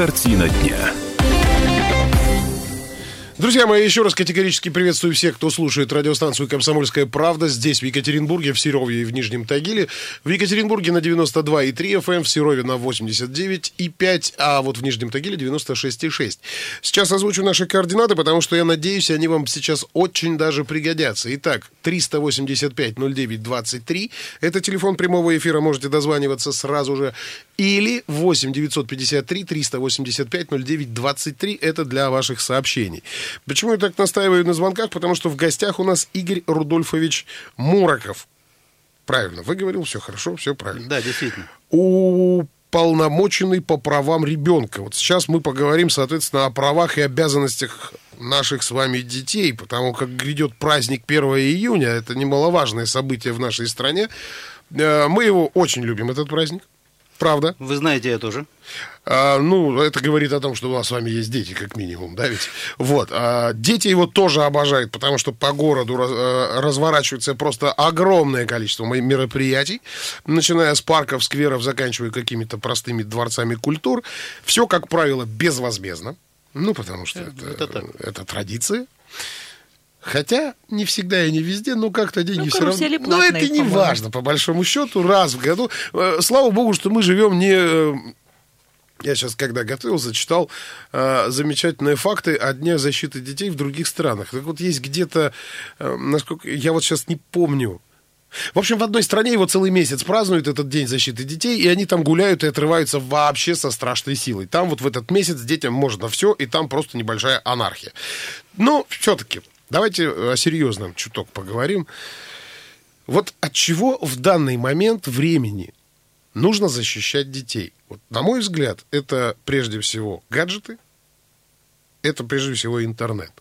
Картина дня. Друзья мои, еще раз категорически приветствую всех, кто слушает радиостанцию «Комсомольская правда» здесь, в Екатеринбурге, в Серове и в Нижнем Тагиле. В Екатеринбурге на 92,3 FM, эм, в Серове на 89,5, а вот в Нижнем Тагиле 96,6. Сейчас озвучу наши координаты, потому что я надеюсь, они вам сейчас очень даже пригодятся. Итак, 385-09-23. Это телефон прямого эфира, можете дозваниваться сразу же. Или 8 953 385 09 23. Это для ваших сообщений. Почему я так настаиваю на звонках? Потому что в гостях у нас Игорь Рудольфович Мураков. Правильно, вы говорил, все хорошо, все правильно. Да, действительно. Уполномоченный по правам ребенка. Вот сейчас мы поговорим, соответственно, о правах и обязанностях наших с вами детей, потому как грядет праздник 1 июня, это немаловажное событие в нашей стране. Э, мы его очень любим, этот праздник. Правда. Вы знаете я тоже. А, ну, это говорит о том, что у нас с вами есть дети, как минимум, да, ведь? Вот. А, дети его тоже обожают, потому что по городу раз, а, разворачивается просто огромное количество мероприятий, начиная с парков, скверов, заканчивая какими-то простыми дворцами культур. Все, как правило, безвозмездно. Ну, потому что это, это, это традиция. Хотя не всегда и не везде, но как-то деньги ну, все равно. Платные, но это не важно, по большому счету, раз в году. Э, слава богу, что мы живем не э, я сейчас, когда готовился, читал э, замечательные факты о Дне защиты детей в других странах. Так вот, есть где-то, э, насколько я вот сейчас не помню. В общем, в одной стране его целый месяц празднуют этот День защиты детей, и они там гуляют и отрываются вообще со страшной силой. Там вот в этот месяц детям можно все, и там просто небольшая анархия. Но все-таки Давайте о серьезном чуток поговорим. Вот от чего в данный момент времени нужно защищать детей? Вот, на мой взгляд, это прежде всего гаджеты, это прежде всего интернет.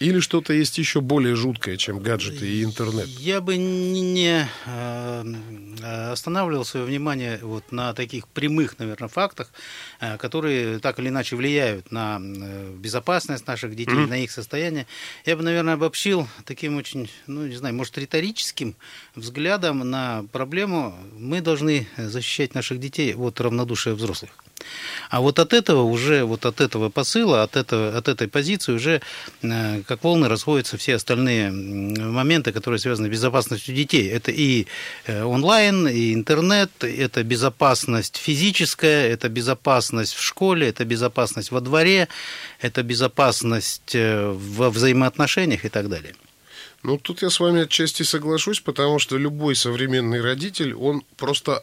Или что-то есть еще более жуткое, чем гаджеты и интернет? Я бы не э, останавливал свое внимание вот на таких прямых, наверное, фактах, э, которые так или иначе влияют на э, безопасность наших детей, mm-hmm. на их состояние. Я бы, наверное, обобщил таким очень, ну, не знаю, может, риторическим взглядом на проблему. Мы должны защищать наших детей от равнодушия взрослых. А вот от этого уже, вот от этого посыла, от, этого, от этой позиции уже э, как волны расходятся все остальные моменты, которые связаны с безопасностью детей. Это и э, онлайн, и интернет, это безопасность физическая, это безопасность в школе, это безопасность во дворе, это безопасность э, во взаимоотношениях и так далее. Ну, тут я с вами отчасти соглашусь, потому что любой современный родитель, он просто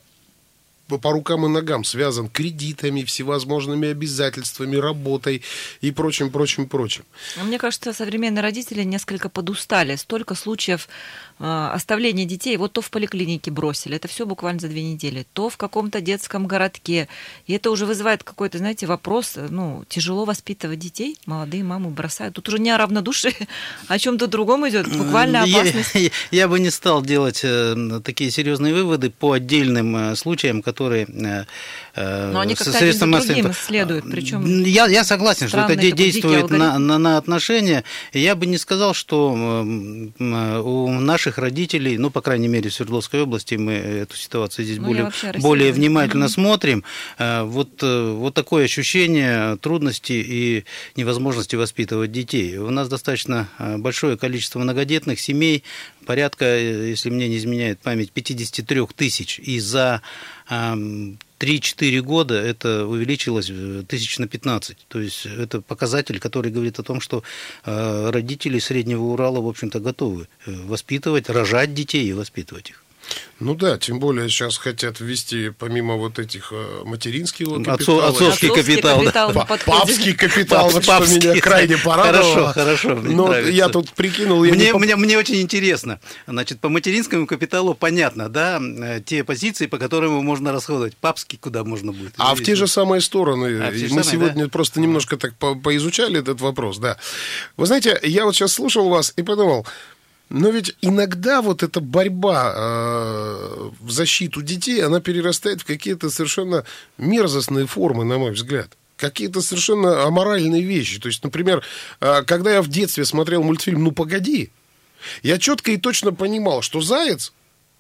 по рукам и ногам связан кредитами, всевозможными обязательствами, работой и прочим, прочим, прочим. Мне кажется, современные родители несколько подустали. Столько случаев э, оставления детей. Вот то в поликлинике бросили, это все буквально за две недели, то в каком-то детском городке. И это уже вызывает какой-то, знаете, вопрос, ну, тяжело воспитывать детей, молодые мамы бросают. Тут уже не о равнодушии, а о чем-то другом идет, буквально опасность. Я, я, я бы не стал делать э, такие серьезные выводы по отдельным э, случаям, которые э, Но они как-то один другим следуют, причем я, я согласен, что это действует на, на, на отношения. Я бы не сказал, что у наших родителей, ну, по крайней мере, в Свердловской области мы эту ситуацию здесь ну, более, более внимательно mm-hmm. смотрим. Вот, вот такое ощущение трудности и невозможности воспитывать детей. У нас достаточно большое количество многодетных семей, порядка, если мне не изменяет память, 53 тысяч. И за 3-4 года это увеличилось тысяч на 15. То есть это показатель, который говорит о том, что э, родители Среднего Урала, в общем-то, готовы э, воспитывать, рожать детей и воспитывать их. Ну да, тем более сейчас хотят ввести, помимо вот этих э, материнского капитала... Отцовский, капитал, капитал да. Папский капитал, вот что меня крайне порадовало. Хорошо, хорошо. Но я тут прикинул... Мне, мне, мне очень интересно. Значит, по материнскому капиталу понятно, да, э, те позиции, по которым можно расходовать. Папский куда можно будет? А в те же самые стороны. А, Мы самые, сегодня да? просто немножко так по поизучали этот вопрос, да. Вы знаете, я вот сейчас слушал вас и подумал, но ведь иногда вот эта борьба э, в защиту детей, она перерастает в какие-то совершенно мерзостные формы, на мой взгляд. Какие-то совершенно аморальные вещи. То есть, например, э, когда я в детстве смотрел мультфильм «Ну, погоди», я четко и точно понимал, что заяц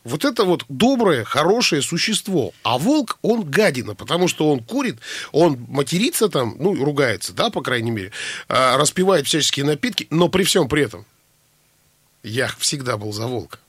Вот это вот доброе, хорошее существо. А волк, он гадина, потому что он курит, он матерится там, ну, ругается, да, по крайней мере, а, распивает всяческие напитки, но при всем при этом я всегда был за волка.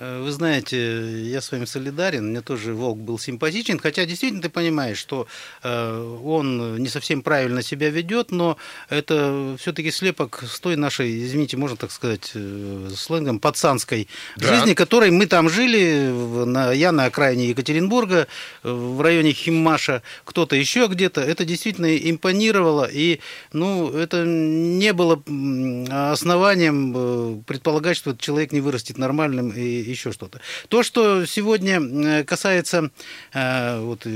Э, вы знаете, я с вами солидарен, мне тоже Волк был симпатичен, хотя действительно ты понимаешь, что э, он не совсем правильно себя ведет, но это все-таки слепок с той нашей, извините, можно так сказать, э, сленгом, пацанской да. жизни, которой мы там жили, на, я на окраине Екатеринбурга, в районе Химмаша, кто-то еще где-то, это действительно импонировало, и ну, это не было основанием предполагать, что этот человек не вырастет нормальным и еще что-то. То, что сегодня э, касается э, вот,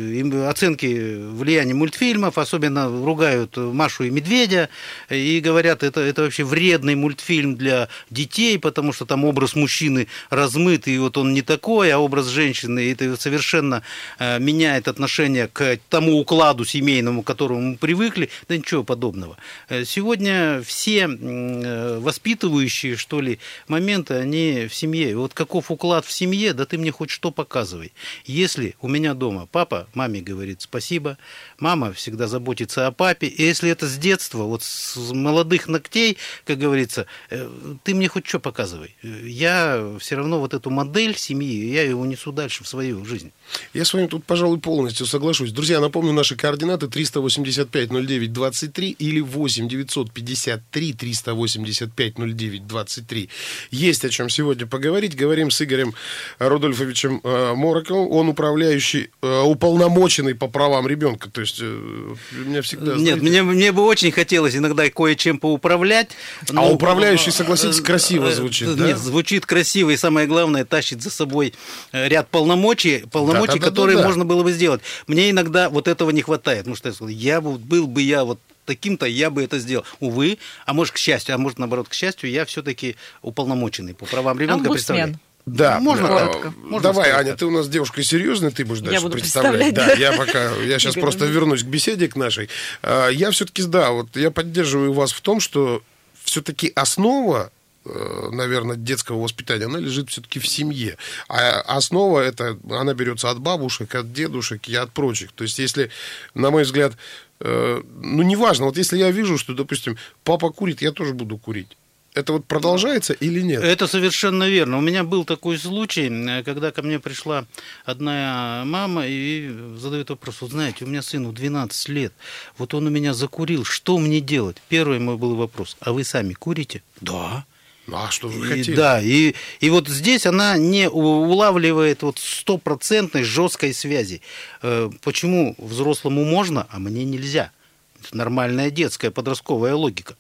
оценки влияния мультфильмов, особенно ругают Машу и Медведя и говорят, это, это вообще вредный мультфильм для детей, потому что там образ мужчины размыт, и вот он не такой, а образ женщины, это совершенно э, меняет отношение к тому укладу семейному, к которому мы привыкли. Да ничего подобного. Сегодня все воспитывающие, что ли, моменты, они в семье. Вот каков каков уклад в семье, да ты мне хоть что показывай. Если у меня дома папа маме говорит спасибо, мама всегда заботится о папе, и если это с детства, вот с молодых ногтей, как говорится, э, ты мне хоть что показывай. Я все равно вот эту модель семьи, я ее унесу дальше в свою жизнь. Я с вами тут, пожалуй, полностью соглашусь. Друзья, напомню наши координаты 385 09 23 или 8 953 385 09 23. Есть о чем сегодня поговорить. Говорим с Игорем Рудольфовичем э, Мороковым. Он управляющий, э, уполномоченный по правам ребенка. То есть э, меня всегда... Знаете... Нет, мне, мне бы очень хотелось иногда кое-чем поуправлять. А но... А управляющий, согласитесь, красиво звучит, Нет, да? звучит красиво, и самое главное, тащит за собой ряд полномочий, полномочий, да, да, которые да, да. можно было бы сделать. Мне иногда вот этого не хватает. Ну что я сказал, я был бы я вот таким-то я бы это сделал. Увы, а может, к счастью, а может, наоборот, к счастью, я все-таки уполномоченный по правам ребенка представляю. Да, можно коротко. Можно Давай, Аня, ты у нас девушка серьезная, ты будешь дальше представлять. Да, я пока, я сейчас просто вернусь к беседе к нашей. А, я все-таки, да, вот я поддерживаю вас в том, что все-таки основа э, наверное, детского воспитания, она лежит все-таки в семье. А основа это, она берется от бабушек, от дедушек и от прочих. То есть, если, на мой взгляд, э, ну, неважно, вот если я вижу, что, допустим, папа курит, я тоже буду курить это вот продолжается или нет? Это совершенно верно. У меня был такой случай, когда ко мне пришла одна мама и задает вопрос, вот знаете, у меня сыну 12 лет, вот он у меня закурил, что мне делать? Первый мой был вопрос, а вы сами курите? Да. Ну, а что вы хотите? да, и, и вот здесь она не улавливает вот стопроцентной жесткой связи. Э, почему взрослому можно, а мне нельзя? Это нормальная детская подростковая логика.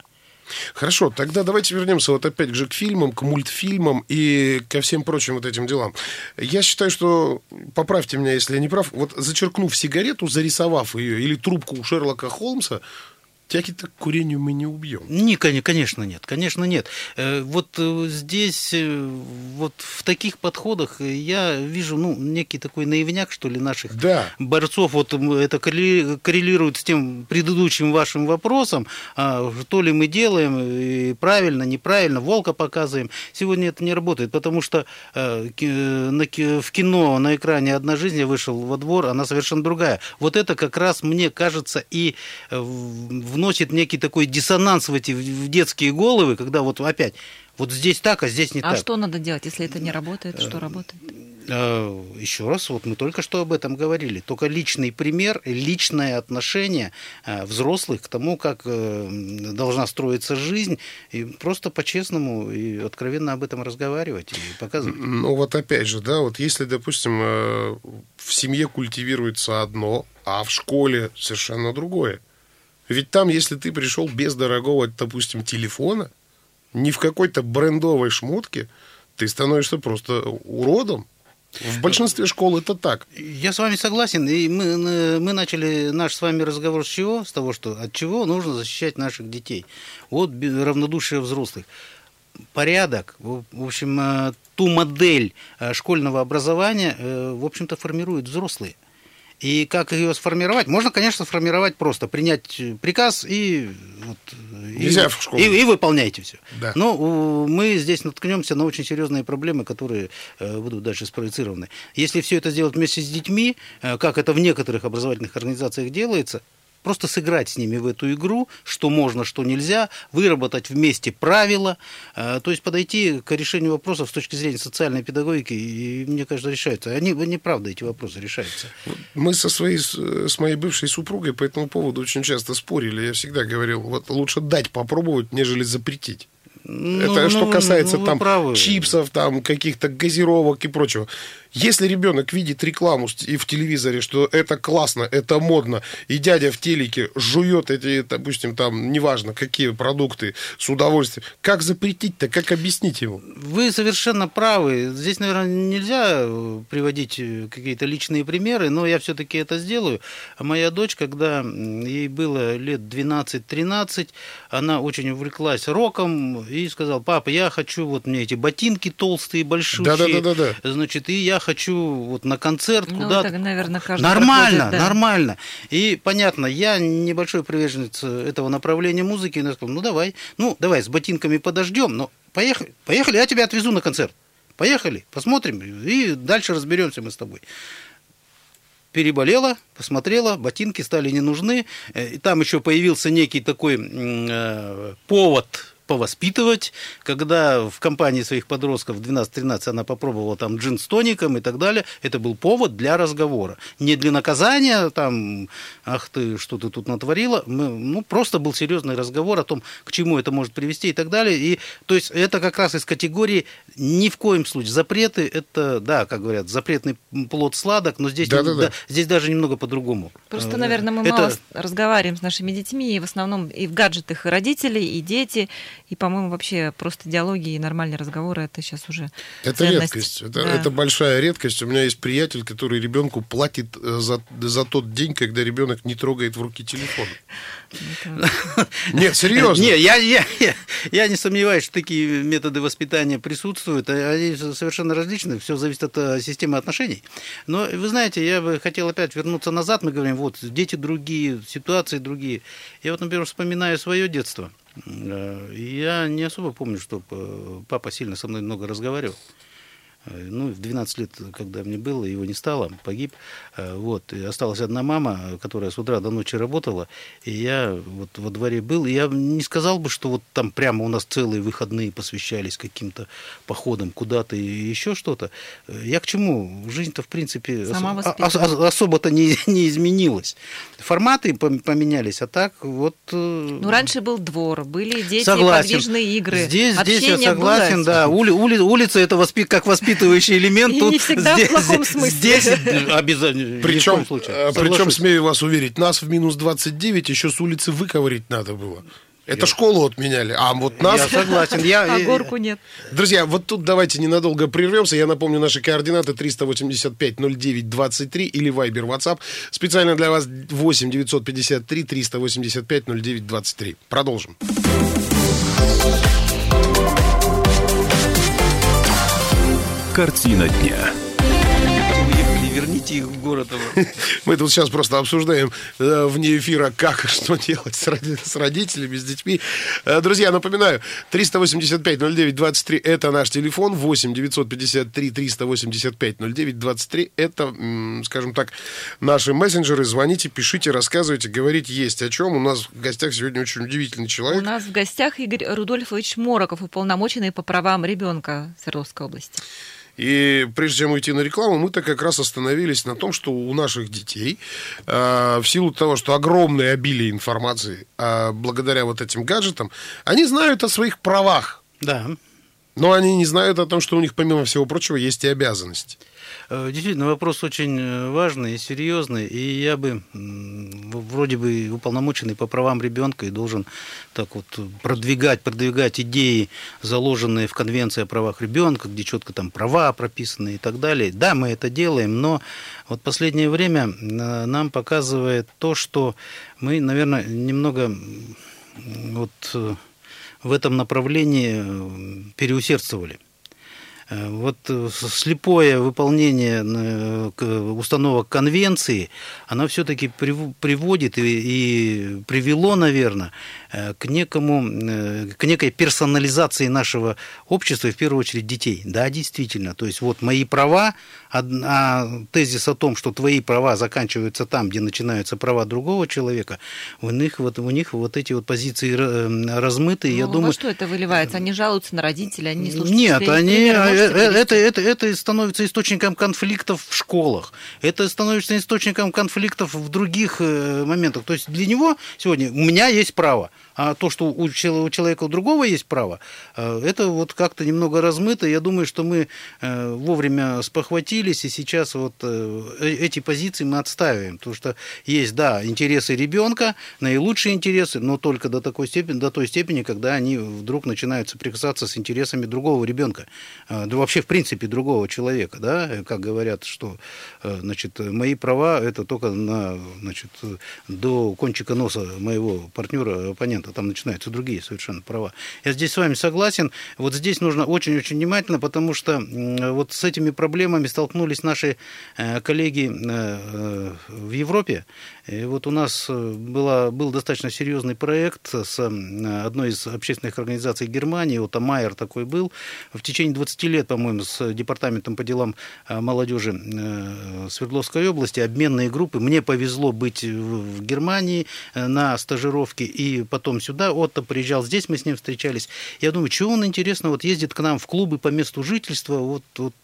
Хорошо, тогда давайте вернемся вот опять же к фильмам, к мультфильмам и ко всем прочим вот этим делам. Я считаю, что, поправьте меня, если я не прав, вот зачеркнув сигарету, зарисовав ее, или трубку у Шерлока Холмса, Тяги-то к курению мы не убьем. Не, конечно, нет, конечно, нет. Э, вот э, здесь, э, вот в таких подходах я вижу, ну, некий такой наивняк, что ли, наших да. борцов. Вот это коррелирует с тем предыдущим вашим вопросом, а, то ли мы делаем правильно, неправильно, волка показываем. Сегодня это не работает, потому что в кино на экране «Одна жизнь» я вышел во двор, она совершенно другая. Вот это как раз, мне кажется, и в вносит некий такой диссонанс в эти в детские головы, когда вот опять вот здесь так, а здесь не а так. А что надо делать, если это не работает? Что работает? Э, Еще раз, вот мы только что об этом говорили. Только личный пример, личное отношение э, взрослых к тому, как э, должна строиться жизнь, и просто по-честному и откровенно об этом разговаривать и показывать. Ну вот опять же, да, вот если, допустим, в семье культивируется одно, а в школе совершенно другое. Ведь там, если ты пришел без дорогого, допустим, телефона, не в какой-то брендовой шмотке, ты становишься просто уродом. В большинстве школ это так. Я с вами согласен. И мы, мы начали наш с вами разговор с чего? С того, что от чего нужно защищать наших детей. От равнодушия взрослых. Порядок, в общем, э, ту модель э, школьного образования, э, в общем-то, формируют взрослые. И как ее сформировать? Можно, конечно, сформировать просто, принять приказ и вот, Нельзя и, в школу. И, и выполняйте все. Да. Но мы здесь наткнемся на очень серьезные проблемы, которые э, будут дальше спроецированы. Если все это сделать вместе с детьми, э, как это в некоторых образовательных организациях делается, просто сыграть с ними в эту игру, что можно, что нельзя, выработать вместе правила, э, то есть подойти к решению вопросов с точки зрения социальной педагогики, и, мне кажется, решаются. Они, они правда, эти вопросы решаются. Мы со своей, с моей бывшей супругой по этому поводу очень часто спорили. Я всегда говорил, вот лучше дать попробовать, нежели запретить. Ну, Это ну, что касается ну, там правы. чипсов, там каких-то газировок и прочего. Если ребенок видит рекламу и в телевизоре, что это классно, это модно, и дядя в телеке жует эти, допустим, там, неважно, какие продукты с удовольствием, как запретить-то, как объяснить ему? Вы совершенно правы. Здесь, наверное, нельзя э, приводить э, какие-то личные примеры, но я все-таки это сделаю. Моя дочь, когда ей было лет 12-13, она очень увлеклась роком и сказала, папа, я хочу, вот мне эти ботинки толстые, большущие. Да-да-да-да-да. Значит, и я хочу вот на концерт Ну, куда-то. это, наверное, каждый Нормально, проходит, да. нормально. И понятно, я небольшой приверженец этого направления музыки. И я сказал, ну давай, ну давай с ботинками подождем, но поехали, поехали, я тебя отвезу на концерт. Поехали, посмотрим, и дальше разберемся мы с тобой. Переболела, посмотрела, ботинки стали не нужны. Э, И там еще появился некий такой э, повод повоспитывать, когда в компании своих подростков в 12-13 она попробовала там джин с тоником и так далее, это был повод для разговора. Не для наказания, там, ах ты, что ты тут натворила, Мы- ну, просто был серьезный разговор о том, к чему это может привести и так далее. И, то есть это как раз из категории ни в коем случае. Запреты, это, да, как говорят, запретный плод сладок, но здесь, Да-да-да. да, здесь даже немного по-другому. Просто, Э, наверное, мы это- мало разговариваем с нашими детьми, и в основном и в гаджетах и родители, и дети, и, по-моему, вообще просто диалоги и нормальные разговоры это сейчас уже Это ценность. редкость. Это, Да. это большая редкость. У меня есть приятель, который ребенку платит э, за, за тот день, когда ребенок не трогает в руки телефон. Нет, серьезно. Не, я, я, я, я не сомневаюсь, что такие методы воспитания присутствуют. Они совершенно различны. Все зависит от э, системы отношений. Но вы знаете, я бы хотел опять вернуться назад. Мы говорим, вот дети другие, ситуации другие. Я вот, например, вспоминаю свое детство. Э, Я не особо помню, что папа сильно со мной много разговаривал. Э, Ну, в 12 лет, когда мне было, его не стало, погиб. Э, Вот. И осталась одна мама, которая с утра до ночи работала. И я вот во дворе был. И я не сказал бы, что вот там прямо у нас целые выходные посвящались каким-то походам куда-то и еще что-то. Э, Я к чему? Жизнь-то, в принципе, осо- воспитывает. ос- ос- особо-то не, не изменилась. Форматы пом- поменялись, а так вот... э, Ну, раньше был двор, были дети, Согласен. подвижные игры. Здесь, здесь я согласен, было. да. Ули- ули- улица это воспи- как воспитывающий элемент. И Тут не всегда в здесь, плохом здесь- смысле. Здесь обязательно. в Причем, причем, смею вас уверить, нас в минус 29 еще с улицы выковырить надо было. Это школу отменяли, а вот нас... Я согласен. Я, А горку нет. Друзья, вот тут давайте ненадолго прервемся. Я напомню наши координаты 385-09-23 или Viber WhatsApp. Специально для вас 8 953 385 09-23. Продолжим. Картина дня. Уехали, верните их в город. Мы тут сейчас просто обсуждаем э, вне эфира, как и что делать с, роди- с родителями, с детьми. Э, друзья, напоминаю, 385-09-23 это наш телефон, 8 953 385 09-23 это, м, скажем так, наши мессенджеры. Звоните, пишите, рассказывайте, говорите есть о чем. У нас в гостях сегодня очень удивительный У человек. нас в гостях Игорь Рудольфович Мороков, уполномоченный по правам ребенка Свердловской области. И прежде чем уйти на рекламу, мы-то как раз остановились на том, что у наших детей, э, в силу того, что огромное обилие информации, э, благодаря вот этим гаджетам, они знают о своих правах, Да. но они не знают о том, что у них, помимо всего прочего, есть и обязанности. Э, Действительно, вопрос очень э, важный и серьезный, и я бы вроде бы уполномоченный по правам ребенка и должен так вот продвигать, продвигать идеи, заложенные в Конвенции о правах ребенка, где четко там права прописаны и так далее. Да, мы это делаем, но вот последнее время э, нам показывает то, что мы, наверное, немного вот в этом направлении переусердствовали. Вот э, слепое выполнение э, установок конвенции, оно все-таки приводит и, и привело, наверное, к некому, э, к некой персонализации нашего общества, и в первую очередь детей. Да, действительно. То есть вот мои права, а тезис о том, что твои права заканчиваются там, где начинаются права другого человека, у них вот, у них вот эти вот позиции размыты. Ну, я думаю, что это выливается? Они жалуются на родителей, они слушают Нет, они, это, это, это становится источником конфликтов в школах. Это становится источником конфликтов в других моментах. То есть для него сегодня у меня есть право а то, что у человека у другого есть право, э, это вот как-то немного размыто. Я думаю, что мы э, вовремя спохватились, и сейчас вот э, эти позиции мы отставим. Потому что есть, да, интересы ребенка, наилучшие интересы, но только до такой степени, до той степени, когда они вдруг начинают соприкасаться с интересами другого ребенка. Да вообще, в принципе, другого человека, да, как говорят, что, значит, мои права это только на, значит, до кончика носа моего партнера, оппонента а там начинаются другие совершенно права. Я здесь с вами согласен. Вот здесь нужно очень-очень внимательно, потому что вот с этими проблемами столкнулись наши э, коллеги э, э, в Европе. И вот у нас была, был достаточно серьезный проект с одной из общественных организаций Германии, вот Майер такой был, в течение 20 лет, по-моему, с Департаментом по делам молодежи Свердловской области, обменные группы. Мне повезло быть в Германии на стажировке и потом потом сюда, Отто приезжал, здесь мы с ним встречались. Я думаю, чего он, интересно, вот ездит к нам в клубы по месту жительства, вот, вот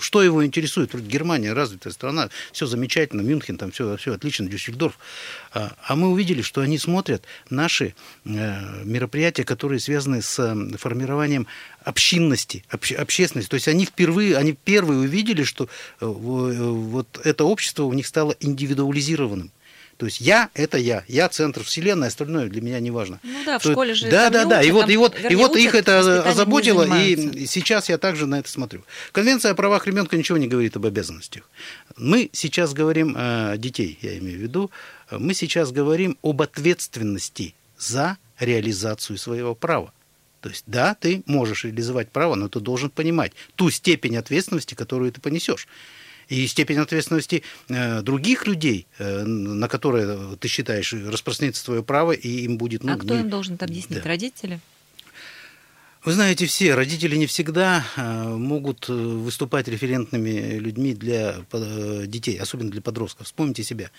что его интересует? Германия развитая страна, все замечательно, Мюнхен, там все, все отлично, Дюссельдорф. А, а мы увидели, что они смотрят наши э, мероприятия, которые связаны с формированием общинности, обще, общественности. То есть они впервые, они первые увидели, что э, вот это общество у них стало индивидуализированным. То есть я – это я, я центр вселенной, остальное для меня не важно. Ну да, в То, школе же Да, да, да, и вот, и вот, и вот их это озаботило, и сейчас я также на это смотрю. Конвенция о правах ребенка ничего не говорит об обязанностях. Мы сейчас говорим о детей, я имею в виду, мы сейчас говорим об ответственности за реализацию своего права. То есть, да, ты можешь реализовать право, но ты должен понимать ту степень ответственности, которую ты понесешь и степень ответственности э, других людей, э, на которые ты считаешь распространится твое право, и им будет... Ну, а кто не... им должен это объяснить? Да. Родители? Вы знаете, все родители не всегда э, могут выступать референтными людьми для детей, особенно для подростков. Вспомните себя.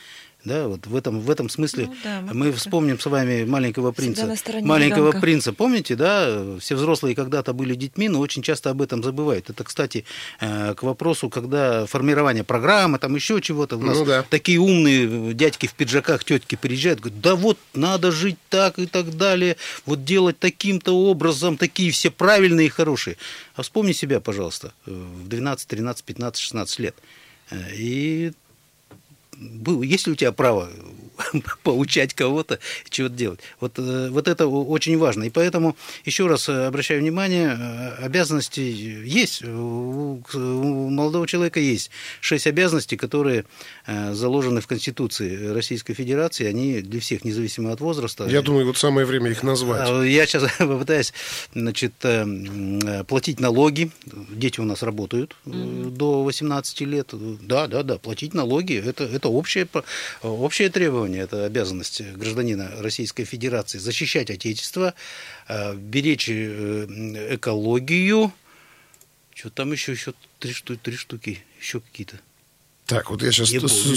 Да, вот в этом, в этом смысле ну, да, мы, мы вспомним с вами маленького принца. Маленького ребенка. принца, помните, да? Все взрослые когда-то были детьми, но очень часто об этом забывают. Это, кстати, э, к вопросу, когда формирование программы, там еще чего-то. У нас ну, да. такие умные дядьки в пиджаках, тетки приезжают, говорят, да вот надо жить так и так далее, вот делать таким-то образом, такие все правильные и хорошие. А вспомни себя, пожалуйста, в 12, 13, 15, 16 лет. Э, и есть ли у тебя право поучать кого-то, чего-то делать. Вот, э, вот это очень важно. И поэтому, еще раз э, обращаю внимание, э, обязанности есть. У молодого человека есть шесть обязанностей, которые заложены в Конституции Российской Федерации. Они для всех, независимо от возраста. Я думаю, вот самое время их назвать. А, я сейчас попытаюсь значит, платить налоги. Дети у нас работают mm-hmm. до 18 лет. Да, да, да, платить налоги. Это, это общее, общее требование это обязанность гражданина Российской Федерации защищать Отечество, э, беречь э, экологию. Что там еще, еще три, штуки, три штуки, еще какие-то. Так, вот я сейчас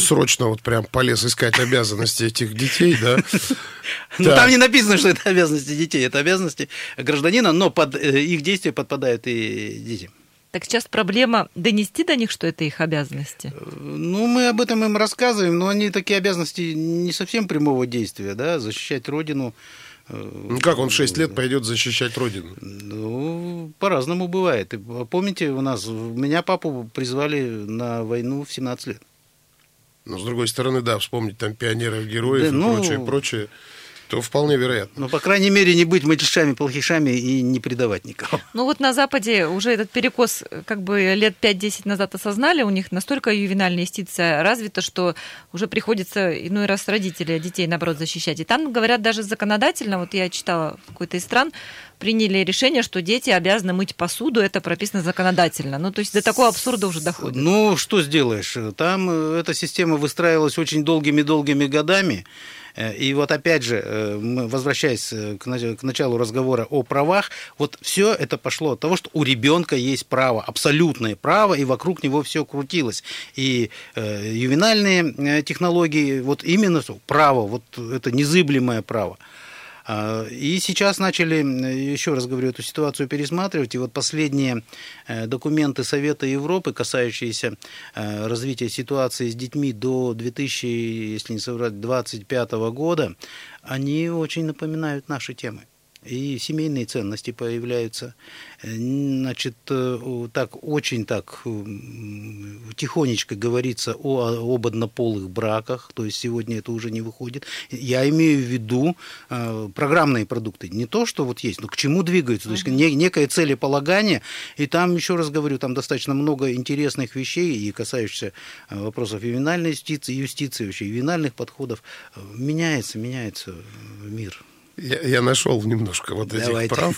срочно вот прям полез искать обязанности этих детей, да? Ну, там не написано, что это обязанности детей, это обязанности гражданина, но под э, их действия подпадают и дети. Так сейчас проблема донести до них, что это их обязанности? Ну, мы об этом им рассказываем, но они такие обязанности не совсем прямого действия, да, защищать родину. Э, ну как он в 6 лет пойдет защищать родину? Ну, по-разному бывает. помните, у нас меня папу призвали на войну в 17 лет. Но с другой стороны, да, вспомнить там пионеров, героев да, и ну, прочее, прочее то вполне вероятно. Ну, по крайней мере, не быть мальчишами, плохишами и не предавать никого. Ну, вот на Западе уже этот перекос как бы лет 5-10 назад осознали, у них настолько ювенальная юстиция развита, что уже приходится иной раз родители детей, наоборот, защищать. И там, говорят, даже законодательно, вот я читала в какой-то из стран, приняли решение, что дети обязаны мыть посуду, это прописано законодательно. Ну, то есть до такого абсурда уже доходит. Ну, что сделаешь? Там э, эта система выстраивалась очень долгими-долгими годами. И вот опять же, возвращаясь к началу разговора о правах, вот все это пошло от того, что у ребенка есть право, абсолютное право, и вокруг него все крутилось. И ювенальные технологии, вот именно право, вот это незыблемое право. А, и сейчас начали, еще раз говорю, эту ситуацию пересматривать. И вот последние э, документы Совета Европы, касающиеся э, развития ситуации с детьми до 2000, если не соврать, 2025 года, они очень напоминают наши темы и семейные ценности появляются. Значит, э, так очень так тихонечко говорится о, об однополых браках, то есть сегодня это уже не выходит. Я имею в виду э, программные продукты, не то, что вот есть, но к чему двигаются, то есть некое целеполагание, и там, еще раз говорю, там достаточно много интересных вещей, и касающихся э, вопросов ювенальной юстиции, юстиции вообще, ювенальных подходов, меняется, меняется мир. Я, я нашел немножко вот этих Давайте. прав.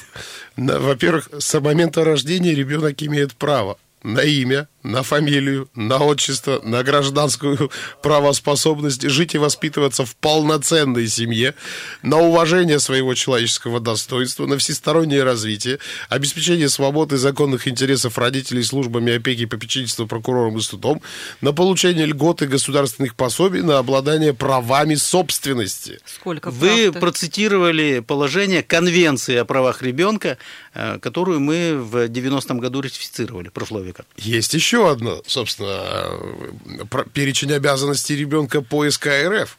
Во-первых, с момента рождения ребенок имеет право на имя, на фамилию, на отчество, на гражданскую правоспособность, жить и воспитываться в полноценной семье, на уважение своего человеческого достоинства, на всестороннее развитие, обеспечение свободы и законных интересов родителей службами опеки, попечительства, прокурором и судом, на получение льгот и государственных пособий, на обладание правами собственности. Сколько Вы процитировали положение Конвенции о правах ребенка, э, которую мы в 90-м году ратифицировали, прошлого века. Есть еще еще одно, собственно, перечень обязанностей ребенка по СК РФ.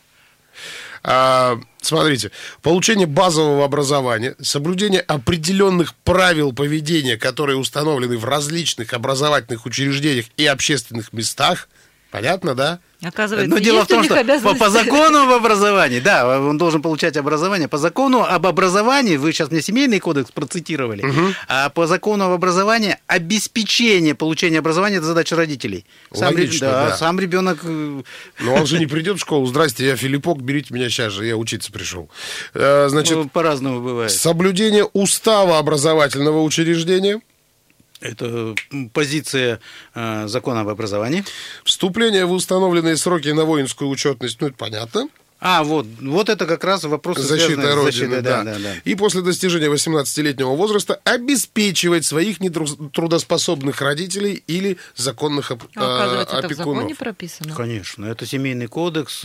А, смотрите, получение базового образования, соблюдение определенных правил поведения, которые установлены в различных образовательных учреждениях и общественных местах. Понятно, да? Оказывается, Но дело в том, что по, по закону об образовании, да, он должен получать образование. По закону об образовании, вы сейчас мне семейный кодекс процитировали, угу. а по закону об образовании обеспечение получения образования – это задача родителей. Сам, Логично, да, да. Сам ребенок. Э, Но он же не придет в школу. Здрасте, я Филиппок, берите меня сейчас же, я учиться пришел. Э, значит, ну, по-разному бывает. Соблюдение устава образовательного учреждения – это позиция э, закона об образовании. Вступление в установленные сроки на воинскую учетность, ну это понятно. А, вот, вот это как раз вопрос защиты Родины. Защитой, да. Да, да, да. И после достижения 18-летнего возраста обеспечивать своих нетрудоспособных родителей или законных оп- а, Оказывается, опекунов. это в законе прописано? Конечно. Это семейный кодекс,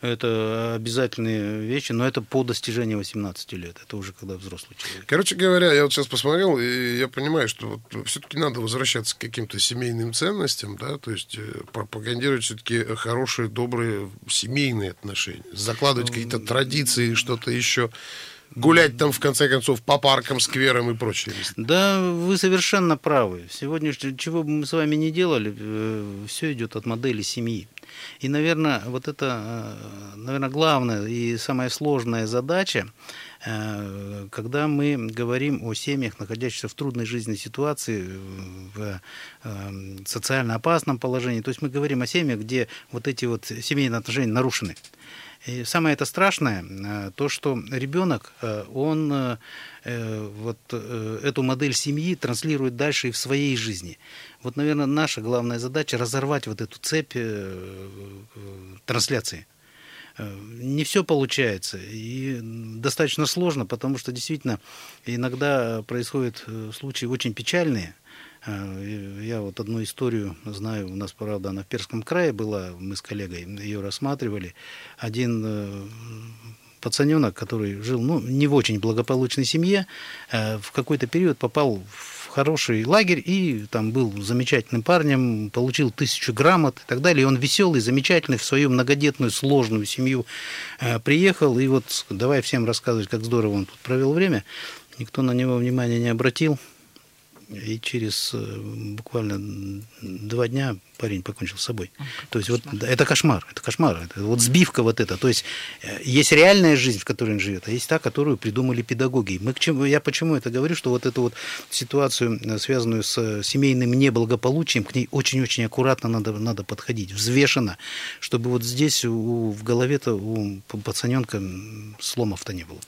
это обязательные вещи, но это по достижении 18 лет. Это уже когда взрослый человек. Короче говоря, я вот сейчас посмотрел, и я понимаю, что вот все-таки надо возвращаться к каким-то семейным ценностям, да, то есть э, пропагандировать все-таки хорошие, добрые семейные отношения закладывать какие-то традиции, что-то еще гулять там, в конце концов, по паркам, скверам и прочее. Да, вы совершенно правы. Сегодня, чего бы мы с вами не делали, э, все идет от модели семьи. И, наверное, вот это, э, наверное, главная и самая сложная задача, э, когда мы говорим о семьях, находящихся в трудной жизненной ситуации, в социально опасном положении. То есть мы говорим о семьях, где вот эти вот семейные отношения нарушены. И самое это страшное, э, то, что ребенок, э, он э, вот эту модель семьи транслирует дальше и в своей жизни. Вот, наверное, наша главная задача разорвать вот эту цепь трансляции. Не все получается и достаточно сложно, потому что действительно иногда происходят случаи очень печальные, я вот одну историю знаю, у нас, правда, она в Перском крае была, мы с коллегой ее рассматривали. Один э, пацаненок, который жил ну, не в очень благополучной семье, э, в какой-то период попал в хороший лагерь и там был замечательным парнем, получил тысячу грамот и так далее. И он веселый, замечательный, в свою многодетную, сложную семью приехал. И вот давай всем рассказывать, как здорово он тут провел время. Никто на него внимания не обратил и через э, буквально два дня парень покончил с собой. О, то есть кошмар. вот это кошмар, это кошмар, это вот сбивка вот это. То есть э, есть реальная жизнь, в которой он живет, а есть та, которую придумали педагоги. Мы к чему, я почему это говорю, что вот эту вот ситуацию, э, связанную с семейным неблагополучием, к ней очень-очень аккуратно надо, надо подходить, взвешенно, чтобы вот здесь у, в голове-то у пацаненка сломов-то не было.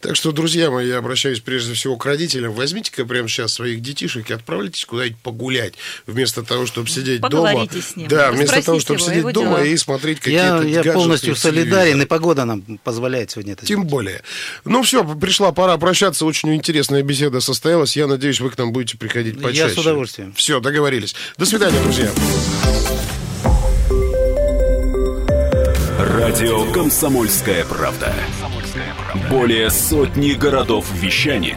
Так что, друзья мои, я обращаюсь прежде всего к родителям. Возьмите-ка прямо сейчас своих детей детишек и отправляйтесь куда-нибудь погулять, вместо того, чтобы сидеть Поговорите дома. с ним, Да, вместо того, чтобы его сидеть его дома делах. и смотреть Я, какие-то я гаджеты полностью солидарен, и погода нам позволяет сегодня это Тем более. Ну все, пришла пора прощаться. Очень интересная беседа состоялась. Я надеюсь, вы к нам будете приходить Я почаще. с удовольствием. Все, договорились. До свидания, друзья. Радио «Комсомольская правда». Более сотни городов вещания